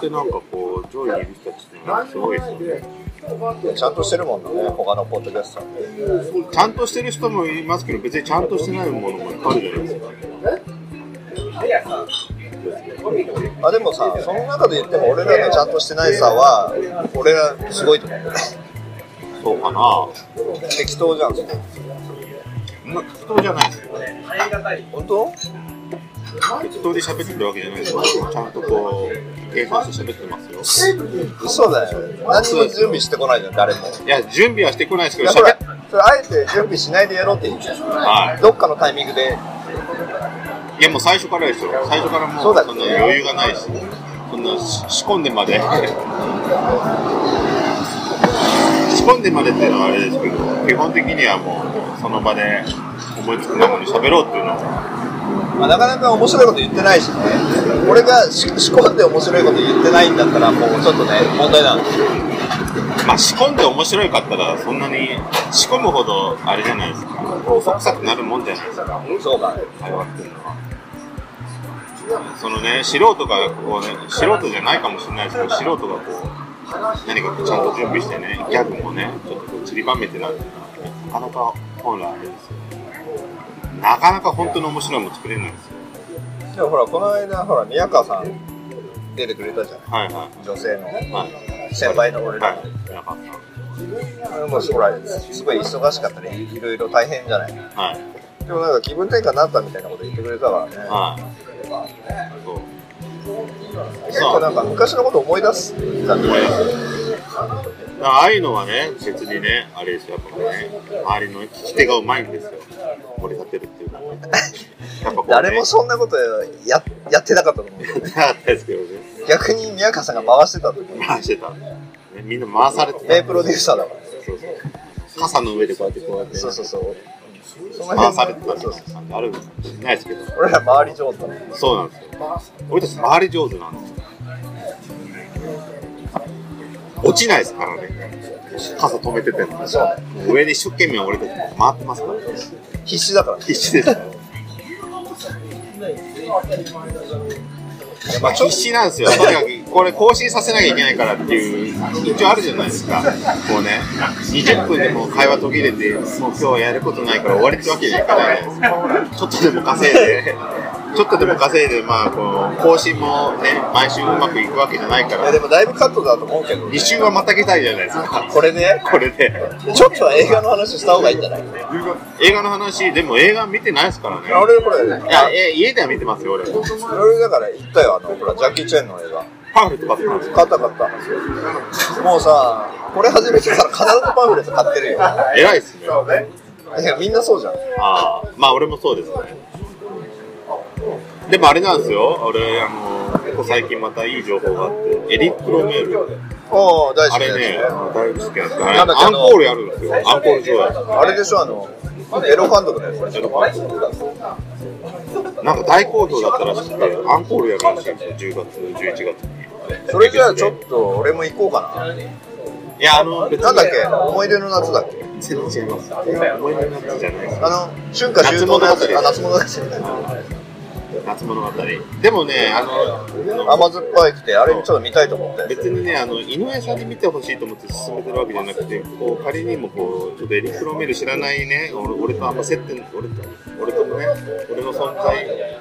ってなんかこう上位にいる人たちってすごいですよね。ちゃんとしてるもんね、他のポッドキャストちゃんとしてる人もいますけど別にちゃんとしてないものもいっぱいあるじゃないですか。あでもさ、その中で言っても俺らのちゃんとしてないさは、俺らすごいと思う。そうかな適当じゃん。そんな適当じゃないですよ本当？適当で喋ってるわけじゃないですよちゃんとこう計算して喋ってますよ嘘だよ。何にも準備してこないじゃん、誰も。いや準備はしてこないですけど喋っ、それあえて準備しないでやろうって言うじゃん。はどっかのタイミングで。いいやもう最初からですよ最初からもうそうだそんな余裕がないしそんなし仕込んでまで仕込んでまでっていうのはあれですけど基本的にはもうその場で思いつくままに喋ろうっていうのはまあ、なかなか面白いこと言ってないしね。俺がし仕込んで面白いこと言ってないんだったら、もうちょっとね、問題なの。まあ仕込んで面白いかったらそんなに仕込むほどあれじゃないですか嘘くさくなるもんじゃないですかそうか。会話っていうのはそのね素人がこうね素人じゃないかもしれないですけど素人がこう何かこうちゃんと準備してねギャグもねちょっとこう散りばめてなるっていうのはねなかなか本来あれですよなかなか本当に面白いもの作れないんですよでもほら、この間、ほら、宮川さん出てくれたじゃん。はいは女性のいはい先輩の俺ら。はい皆さんもうほら、すごい忙しかったり、いろいろ大変じゃない。はいでもなんか気分転換になったみたいなこと言ってくれたからね。はいそう結構なんか昔のこと思い出すんだね。だからああいうのはね、別にね、あれですよ、やっぱね、周りの聞き手がうまいんですよ。盛り立てるっていうのはね。やっぱこう、ね、誰もそんなことややってなかったと思う。やってなかったですけどね。逆に宮川さんが回してたと。回してた。ね、みんな回されてた。名プロデューサーだから。そうそう。傘の上でこうやってこうやって、そうそうそう。その回されてたみそうそうたいな感じあるんですかもしれないですけど。俺ら回り上手だ。そうなんですよ。俺たち回り上手なんですよ。落ちないですからね。傘止めてても。上に一生懸命俺たち回ってますから。必死だから。必死です。まあ、必死なんですよ。とにかく、これ更新させなきゃいけないからっていう、一応あるじゃないですか。こうね、20分でもう会話途切れて、もう今日はやることないから終わりってわけにはいかないじゃないですか。ちょっとでも稼いで、ちょっとでも稼いで、まあ、この更新もね、毎週うまくいくわけじゃないかいやら、でもだいぶカットだと思うけど、2週はまたげたいじゃないですか。これね、これで。ちょっとは映画の話した方がいいんじゃない？映画の話、でも映画見てないですからね。俺これ、いや、え家では見てますよ、俺。俺だから言ったよ、あの、ほら、ジャッキー・チェンの映画。パンフレット買ってたんですよ。買った買った。もうさ、これ始めてから必ずパンフレット買ってるよ。偉いっすね。いやみんなそうじゃん。ああ、まあ俺もそうですね。でもあれなんですよ、俺、あの、ここ最近またいい情報があって、エリック・ロメール。おお、大好きなあれねや、だいぶ好きなんでアンコールやるんですよ。アンコール上映。つ。あれでしょ、あの、エロ監督のやつ。エロ監なんか大好評だったらしくて、アンコールやるらしいんですよ、10月、11月に。それじゃあちょっと俺も行こうかな。いや、あの、なんだっけ思い出の夏だっけ？全然違います。思い出の夏じゃないです。あの、春夏秋冬のやつ。あ、夏物語。夏物語。でもね、あの、甘酸っぱいくて、あれちょっと見たいと思って。別にね、あの、井上さんに見てほしいと思って進めてるわけじゃなくて、こう、仮にもこう、ちょっとエリック・ロメール知らないね、俺俺とあんま接点、俺と、俺とね、俺の存在、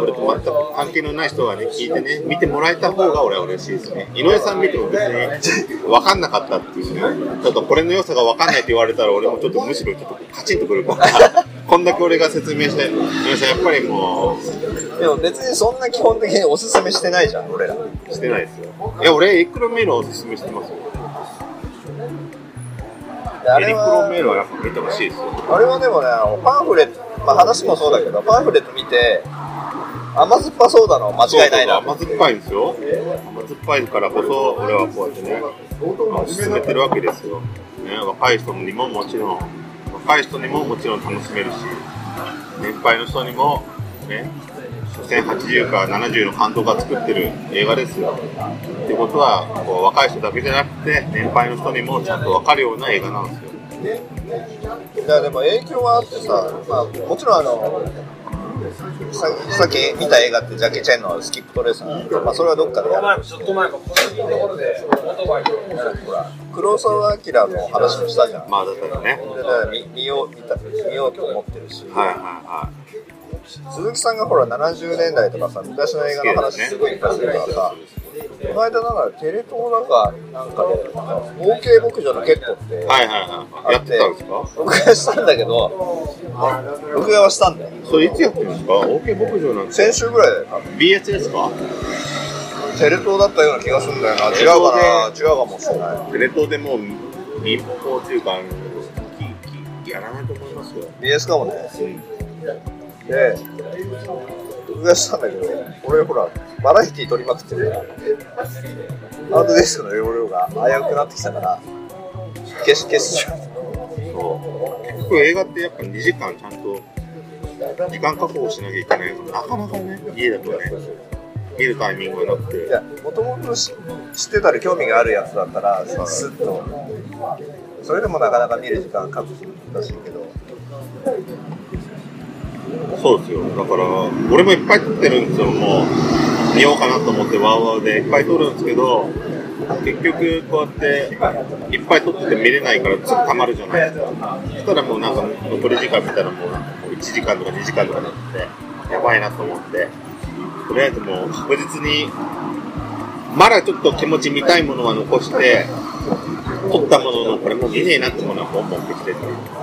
俺と全く関係のない人がね、聞いてね、見てもらえた方が俺は嬉しいですね。井上さん見ても別に分かんなかったっていうね、ちょっとこれの良さが分かんないって言われたら、俺もちょっとむしろちょっとカチンとくるから、こんだけ俺が説明して、井上さんやっぱりもう、でも別にそんな基本的におすすめしてないじゃん、俺ら。してないですよ。いや、俺、エク・ロメールをおすすめしてますよ。であれエリック・ロは、メールはやっぱ見てほしいですよ。あれはでもね、パンフレッまあ話もそうだけど、パンフレット見て、甘酸っぱそうだの間違いないな甘酸っぱいんですよ甘酸っぱいからこそ俺はこうやってね進めてるわけですよ、ね、若い人にももちろん若い人にももちろん楽しめるし年配の人にもね所詮80か70の監督が作ってる映画ですよ。ってことはこう若い人だけじゃなくて年配の人にもちゃんと分かるような映画なんですよ。いやでも影響はあってさ、まあ、もちろんあのささっき見た映画ってジャッキー・チェンのスキップトレースなんだけど、まあ、それはどっかでやるとして黒澤明の話もしたじゃん、まあだからね。見見よう見た見ようと思ってるし、はいはいは鈴木さんがほら70年代とかさ昔の映画の話すごいいっぱいするからさ、この間なんかテレ東なんかなんかで OK 牧場のケットっていはいはいはい。やってたんですか？録画したんだけど録画はしたんだよ。それいつやってるんですか ?OK 牧場なんて。先週ぐらいだよ多分。BS ですか？テレ東だったような気がするんだよな。違うかな？違うかもしれない。テレ東でもう民放っていうかやらないと思いますよ。BS かもねで録画したんだけど俺ほらバラエティー撮りまくってるからハードディスクの容量が危うくなってきたから消し消しちゃうそう結局映画ってやっぱ2時間ちゃんと時間確保しなきゃいけないからなかなかね家だとね見るタイミングがなくて。いやもともと知ってたり興味があるやつだったらスッと。それでもなかなか見る時間確保難しいけどそうですよ。だから俺もいっぱい撮ってるんですよ。もう見ようかなと思ってワウワウでいっぱい撮るんですけど結局こうやっていっぱい撮ってて見れないからすぐ溜まるじゃない。ですかそしたらもうなんか残り時間見たらもう1時間とか2時間とかなってやばいなと思って。とりあえずもう確実にまだちょっと気持ち見たいものは残して撮ったもののこれもう見ねえなってものはボンボン消してっ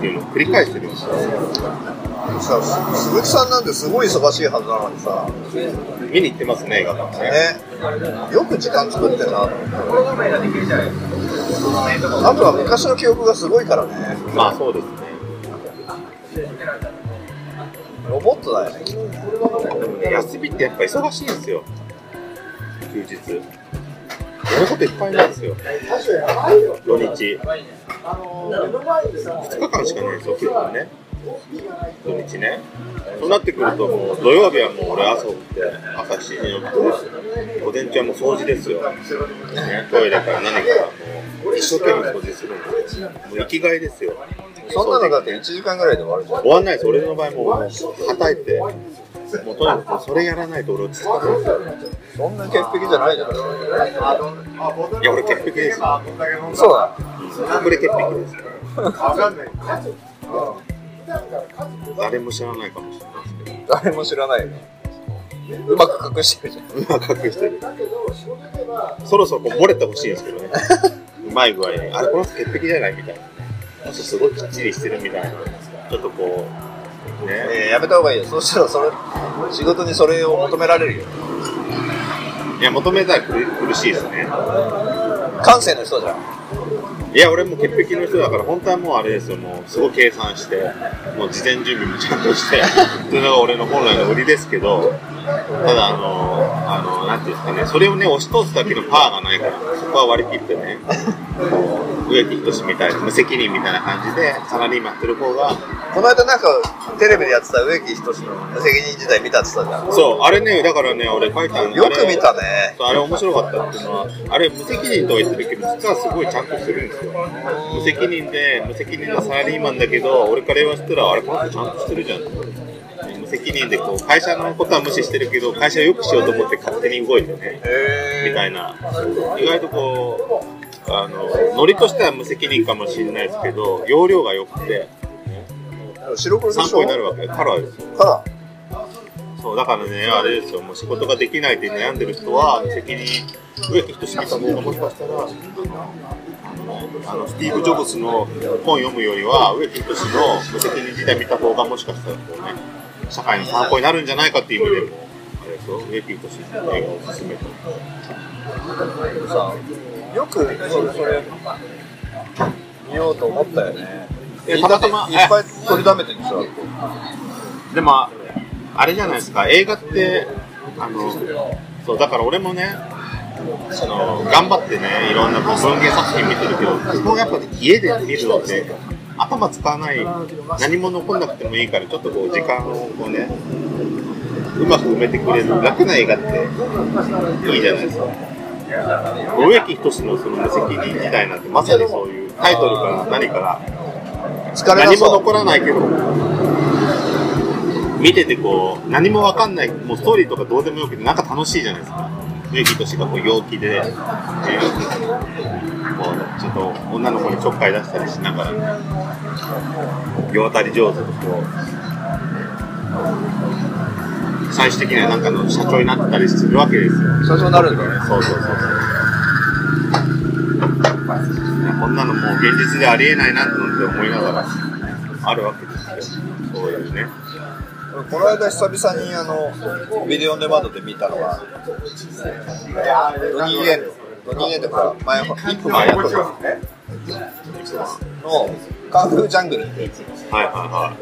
ていうのを繰り返してるんですよ。さ鈴木さんなんてすごい忙しいはずなのにさ。見に行ってますね映画館ね。ね。よく時間作ってんな。あとは昔の記憶がすごいからね。まあそうですね。ロボットだよね。休みってやっぱ忙しいんですよ。休日。やることいっぱいなんですよ。土日。2日間しかないですよね土日ね。そうなってくるともう土曜日はもう俺朝起きて朝7時に起きて午前中はもう掃除ですよ、ね、トイレから何からもう一生懸命掃除するんですよもう生きがいですよ。そんなのだって1時間ぐらいで終わるじゃん。終わんないです。俺の場合もうはたいて。もうとにかくそれやらないと俺落ち着かない。んですよそんな潔癖じゃないじゃんい。や俺潔癖ですよ。そうだ。これ潔癖です誰も知らないかもしれないですけど。誰も知らないよねう。まく隠してる。じゃんうまく隠してるそろそろこう漏れてほしいんですけどね。うまい具合に。あれこの人潔癖じゃないみたいな。すごいきっちりしてるみたいな。ちょっとこうね。えーやめた方がいいよ。そうしたらそれ仕事にそれを求められるよ。いや求めたら苦苦しいですね。感性の人じゃんいや俺も潔癖の人だから本当はもうあれですよ。もうすごい計算してもう事前準備もちゃんとして っていうのが俺の本来の売りですけどただあのあのなんていうんですかね。それをね押し通すだけのパワーがないからそこは割り切ってね。植木仁みたいな無責任みたいな感じでサラリーマンやってる方がこの間なんかテレビでやってた植木仁の責任時代見たって言ってたじゃん。そうあれねだからね俺書いたのよく見たね。あれ面白かったっていうのはあれ無責任とは言ってるけど実はすごいちゃんとしてるんですよ。無責任で無責任なサラリーマンだけど俺から言わせたらあれこの人ちゃんとしてるじゃん。無責任でこう会社のことは無視してるけど会社を良くしようと思って勝手に動いてね。みたいな。意外とこうあのノリとしては無責任かもしれないですけど容量が良くて白参考になるわけカラーですよ。からそうだからね、あれですよ、もう仕事ができないって悩んでる人は、責任、植木仁見た方がもしかしたら、あのスティーブ・ジョブズの本読むよりは、植木仁の無責任時代見た方がもしかしたらこう、ね、社会の参考になるんじゃないかっていう意味でも、あれですよ、植木仁の映画をおすすめと。さよくそれそれ見ようと思ったよね。えたまたまいっぱい取りだめてるんでしょ。でもあれじゃないですか。映画ってあのそうだから俺もねその頑張ってねいろんな文芸作品見てるけど基本やっぱ家で見るのって頭使わない何も残んなくてもいいからちょっとこう時間をこうねうまく埋めてくれる楽な映画っていいじゃないですか植木仁のその無責任時代なんてまさにそういうタイトルから何から何も残らないけど見ててこう何もわかんないもうストーリーとかどうでもよくてなんか楽しいじゃないですか。植木仁がこう陽気で、えーこうちょっと女の子にちょっかい出したりしながら世渡り上手とこう最終的にはなんかの社長になったりするわけですよ最初になるんだよねそうそうそうそう。こんなのもう現実でありえないなって思いながらあるわけですよ。そういうね。この間久々にあのビデオオンデマンドで見たのはドニー・イエンドニー・イエンドから前イップマンやってたのカンフージャングルってはいは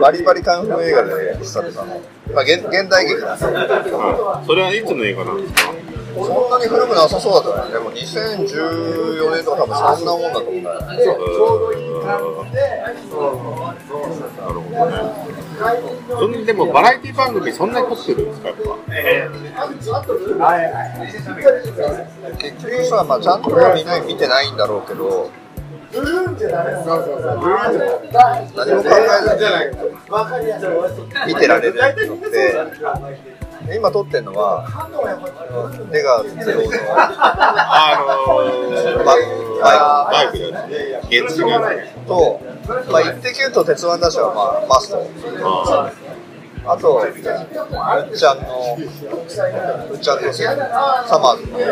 バリバリカンフー映画で久々の、まあ、現現代劇なんですよ。いはい。はい、それはいつの映画なんですか？そんなに古くなさそうだったねでも2014年とか多分そんなもんだと思うんだよね。なるほどね。そんでもバラエティ番組そんなに撮ってるん。ですかやっぱ。結局さ、まあ、ちゃんとみんな見てないんだろうけど何も考えずに見てられる。のって今撮ってるのは出川哲朗のあのー、ババイクだよね。原付のやつね。と、まあ、イッテ Q と鉄腕ダッシュは、まあ、マストああと、うっちゃんの、うっちゃんとサマーズの、え、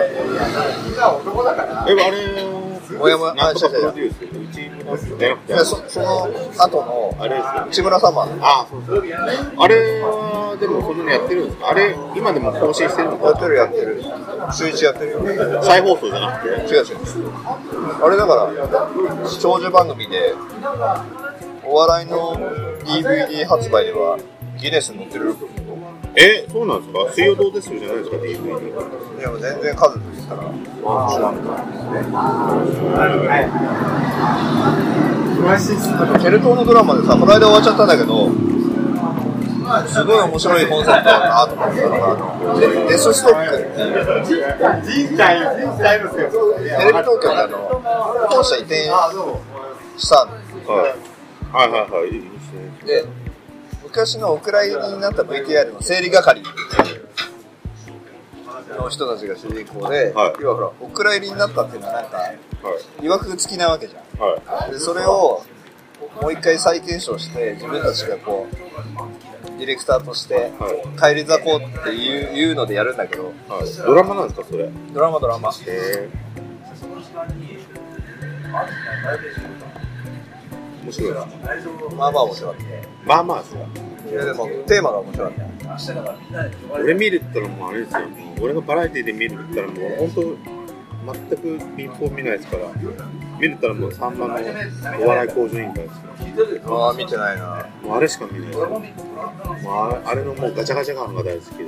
あれもやもやなんとかプロデュース、うちのじゃなくてでそその後のあれですよ。内村サマーズああ、そうそう。あれは、でもそんなのやってるんですか？あれ、今でも更新してるのか？やってるやってる。週一やってるよ。違う再放送じゃなくて？違うあれだから長寿番組でお笑いの DVD 発売ではギネスに載ってるえ、そうなんですか？水曜どうです？よじゃないですか？DVD。でも全然数で言ったら知らん。ケルトのドラマでさこの間終わっちゃったんだけどすごい面白いコンセプトだなと思ったのがデデスストックっていう。テレビ東京にあの本社移転したんはい。はいはいはい。いいで昔のお蔵入りになった VTR の整理係の人たちが主人公で、はい要はほらお蔵入りになったっていうのはなんかはい。いわく付きなわけじゃんはい。でそれをもう一回再検証して自分たちがこうディレクターとしてはい返り咲こうっていういうのでやるんだけどはい。ドラマなんですかそれ？へドラマドラマえ。面白いですね。まあまあ面白かったまあまあですよ。いやでもテーマが面白かった俺見るったらもうあれですよ。もう俺がバラエティで見るったらもう本当全く民放見ないですから。見るったらもうさんまのお笑い向上委員会ですよ。ああ見てないなもうあれしか見ない。もうあれあれのもうガチャガチャ感が大好きで。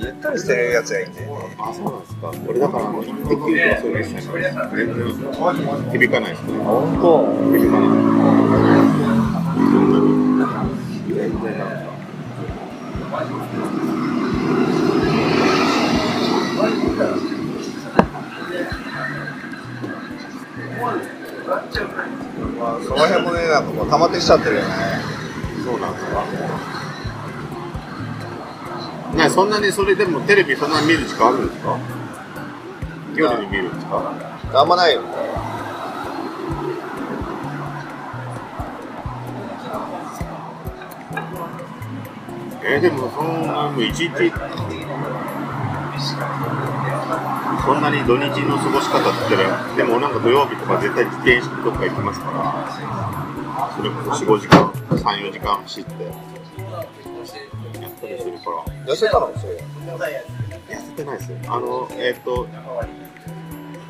ゆったりしてるやつがいいんだよねあ、そうなんですか。俺だからあの、一滴とかそういうの一切ないです。全然響かないですね。本当響かない。そんなに。全然なんか。まあその辺もねなんかもう溜まってきちゃってるよねね、そんなにそれでもテレビそんなに見る時間あるんですか？夜に見るんですかあんまないよえーでもそんなもう一日そんなに土日の過ごし方って言ったらでもなんか土曜日とか絶対自転車とか行きますからそれこそ45時間34時間走って痩せたのそう痩せてないですよあのえっ、と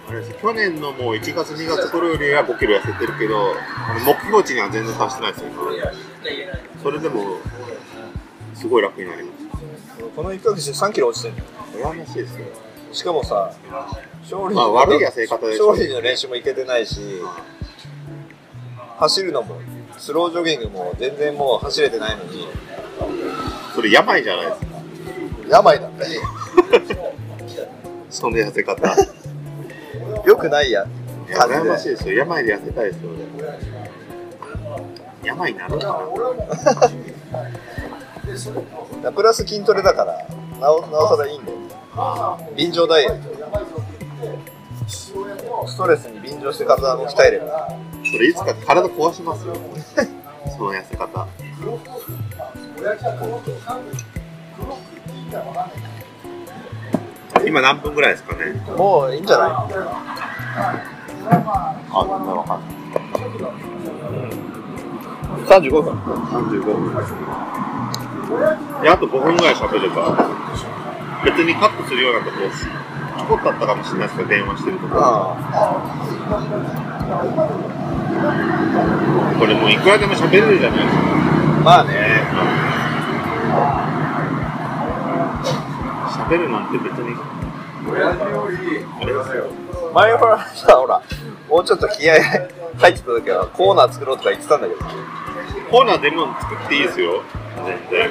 あれです去年のもう1月2月頃よりは5キロ痩せてるけどあの目標値には全然達してないですよ今それでもすごい楽になりまこの1ヶ月で3キロ落ちてんのす羨ましいですよしかもさ勝利まあ悪い痩せ方勝利の練習も行けてないし走るのもスロージョギングも全然もう走れてないのに。それ病じゃないですか？病だよ その痩せ方。よくないや。いや羨ましいですよ。病で痩せたいですよ俺病になるか プラス筋トレだからなおなおさらいいんだよ。便乗ダイエット。ストレスに便乗して体を鍛えれば。なそれいつか体壊しますよその痩せ方今何分ぐらいですかね？もういいんじゃない？あ、なんだわかんない。35分35分。で、あと5分ぐらい喋れば、別にカットするようなことをし、ちょこっとあったかもしれないですけど、電話してるとか。あこれもういくらでも喋れるじゃないですか。あまあね喋るなんて別に。あれですよ。前はさほらもうちょっと気合入ってた時はコーナー作ろうとか言ってたんだけどコーナーでも作っていいですよ。全然。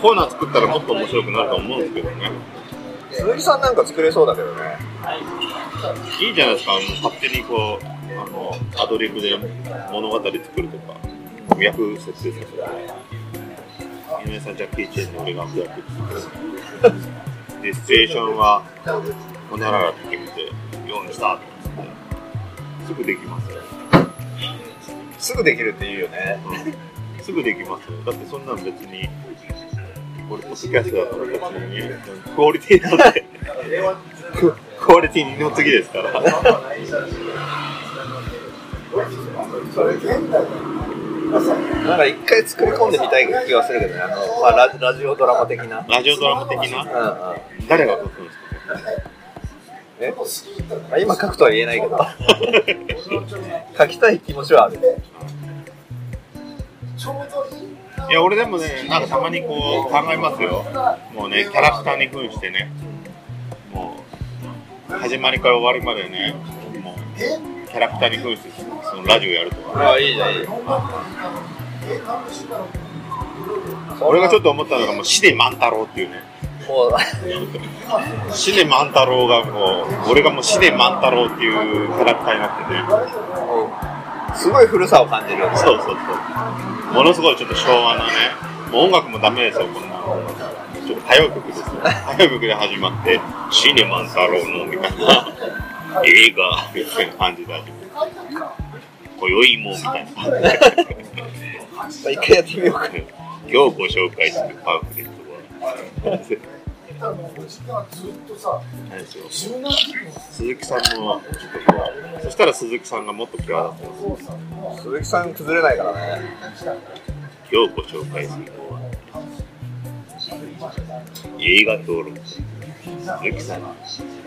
コーナー作ったらもっと面白くなると思うんですけどね。鈴木さんなんか作れそうだけどねいいじゃないですか、勝手にこう、あの、アドリブで物語作るとか、役設定するとか。井上さん、ジャッキー・チェンで俺が悪役作る。で、シチュエーションは、ほにゃららって決めて、用意したって言って、すぐできますよ。すぐできるって言うよねうんすぐできますよ。だってそんなん別に、俺、ポッドキャストだったら別に、クオリティなんて、ククオリティ二の次ですから。なんか一回作り込んでみたい気がするけどね。あの、まあ、ララジオドラマ的な。ラジオドラマ的な？うんうん。誰が書くんですか？え？まあ、今書くとは言えないけど。書きたい気持ちはある。いや、俺でもね、なんかたまにこう考えますよ。もうね、キャラクターに扮してね、もう、始まりから終わりまでね、もう、キャラクターに扮して、そのラジオやるとか。ああいいじゃんいいじゃん俺がちょっと思ったのが、もう、シネ万太郎っていうね、もうシネ万太郎がこう、俺がもうシネ万太郎っていうキャラクターになってね、すごい古さを感じるそうそうそう。ものすごいちょっと昭和なね、もう音楽もダメですよ、こんな。ちょっと歌謡曲ですよ。歌謡曲で始まって、シネマン太郎のみたいな、映画みたいな感じで始まって、今宵もみたいな。一回やってみようか今日ご紹介するパンフレットは、鈴木さんもちょっと、そしたら鈴木さんがもっと際立ってます。鈴木さん崩れないからね今日ご紹介するのは映画評論家鈴木さんに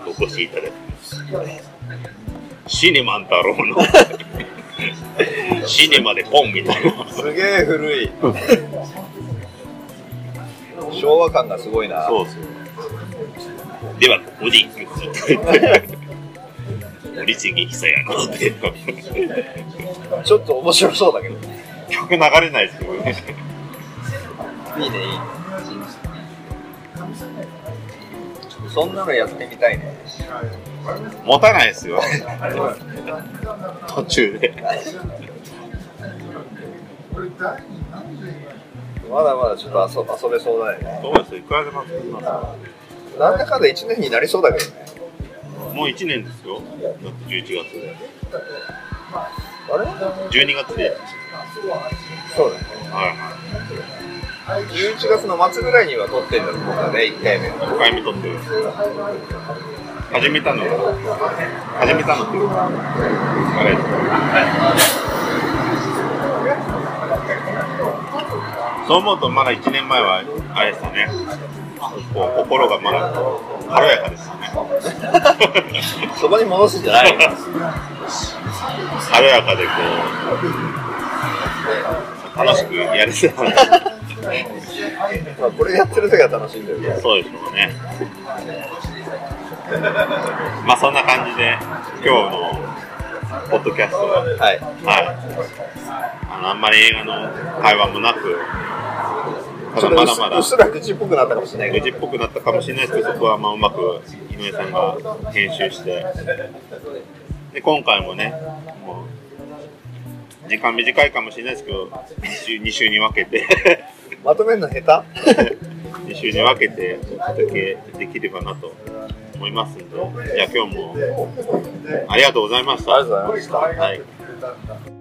お越しいただきますシネマン太郎のシネマでポンみたいな。すげえ古い。昭和感がすごいな。そうそう。ではここで一曲森重久彌のってちょっと面白そうだけど。曲流れないですよねいいねいい。ねそんなのやってみたいね持たないですよ。途中で。まだまだちょっと遊遊べそうだよね。そうですよ。いくらでも遊びますなんだかんだ1年になりそうだけどね。もう1年ですよ。だって11月で。あれ？12月で。そうだね。はい11月の末ぐらいには撮ってる。んだと思うんだね1回目5回目撮ってる始めたの始めたのっていうかあれそう思うとまだ1年前はあれでしたねこう心がまだ軽やかでしたねそこに戻すんじゃない軽やかでこう楽しくやれてたらまあこれやってる時は楽しいんだよね。そうでしょうね。まあそんな感じで今日のポッドキャストは、はい。はい、あのあんまり映画の会話もなく、ただまだまだうっすら口っぽくなったかもしれない。愚痴っぽくなったかもしれないですけど、そこはまあうまく井上さんが編集して、で今回もね、もう時間短いかもしれないですけど、2週 ,2 週に分けて。まとめるの下2 週に分けてお届けできればなと思いますので、じゃあ今日もありがとうございました。ありがとうございましたはい。